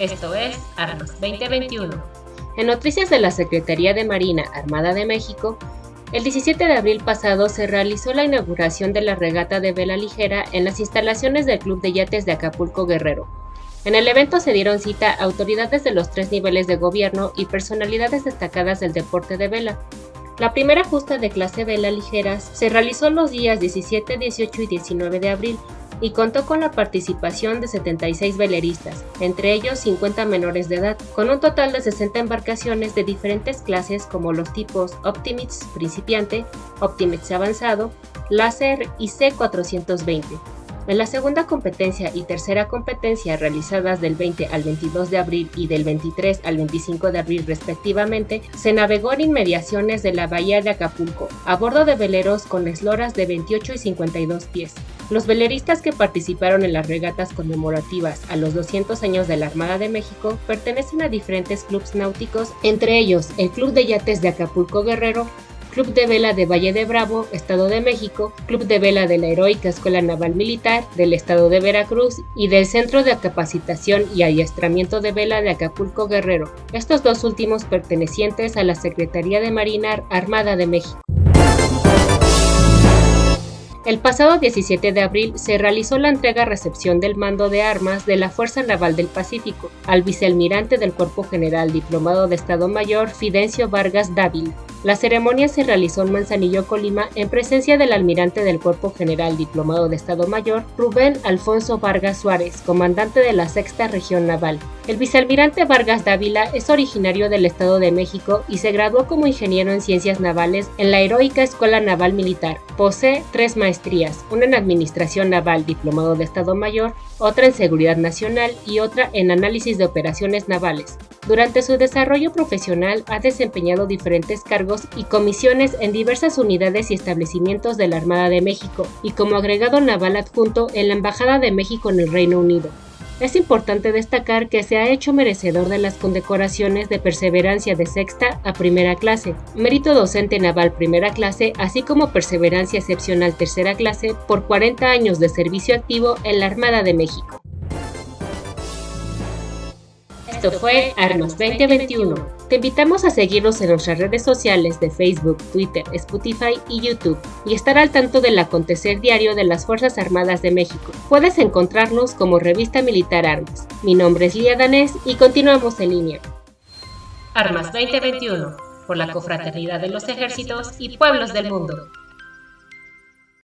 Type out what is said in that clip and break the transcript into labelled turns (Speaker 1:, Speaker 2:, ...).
Speaker 1: Esto es Armas 2021.
Speaker 2: En noticias de la Secretaría de Marina Armada de México, el 17 de abril pasado se realizó la inauguración de la regata de vela ligera en las instalaciones del Club de Yates de Acapulco Guerrero. En el evento se dieron cita autoridades de los tres niveles de gobierno y personalidades destacadas del deporte de vela, la primera justa de clase vela ligeras se realizó los días 17, 18 y 19 de abril y contó con la participación de 76 veleristas, entre ellos 50 menores de edad, con un total de 60 embarcaciones de diferentes clases como los tipos Optimates principiante, Optimates avanzado, Láser y C420. En la segunda competencia y tercera competencia realizadas del 20 al 22 de abril y del 23 al 25 de abril respectivamente, se navegó en inmediaciones de la bahía de Acapulco, a bordo de veleros con esloras de 28 y 52 pies. Los veleristas que participaron en las regatas conmemorativas a los 200 años de la Armada de México pertenecen a diferentes clubes náuticos, entre ellos el Club de Yates de Acapulco Guerrero, Club de Vela de Valle de Bravo, Estado de México, Club de Vela de la Heroica Escuela Naval Militar del Estado de Veracruz y del Centro de Capacitación y Adiestramiento de Vela de Acapulco Guerrero, estos dos últimos pertenecientes a la Secretaría de Marina Armada de México. El pasado 17 de abril se realizó la entrega-recepción del mando de armas de la Fuerza Naval del Pacífico al vicealmirante del Cuerpo General Diplomado de Estado Mayor Fidencio Vargas Dávila. La ceremonia se realizó en Manzanillo, Colima, en presencia del almirante del Cuerpo General Diplomado de Estado Mayor Rubén Alfonso Vargas Suárez, comandante de la Sexta Región Naval. El vicealmirante Vargas Dávila es originario del Estado de México y se graduó como ingeniero en ciencias navales en la Heroica Escuela Naval Militar. Posee tres maestrías, una en Administración Naval, Diplomado de Estado Mayor, otra en Seguridad Nacional y otra en Análisis de Operaciones Navales. Durante su desarrollo profesional ha desempeñado diferentes cargos y comisiones en diversas unidades y establecimientos de la Armada de México y como agregado naval adjunto en la Embajada de México en el Reino Unido. Es importante destacar que se ha hecho merecedor de las condecoraciones de perseverancia de sexta a primera clase, mérito docente naval primera clase, así como perseverancia excepcional tercera clase por 40 años de servicio activo en la Armada de México. Esto fue Armas 2021. Te invitamos a seguirnos en nuestras redes sociales de Facebook, Twitter, Spotify y YouTube y estar al tanto del acontecer diario de las Fuerzas Armadas de México. Puedes encontrarnos como Revista Militar Armas. Mi nombre es Lía Danés y continuamos en línea.
Speaker 1: Armas 2021, por la confraternidad de los ejércitos y pueblos del mundo.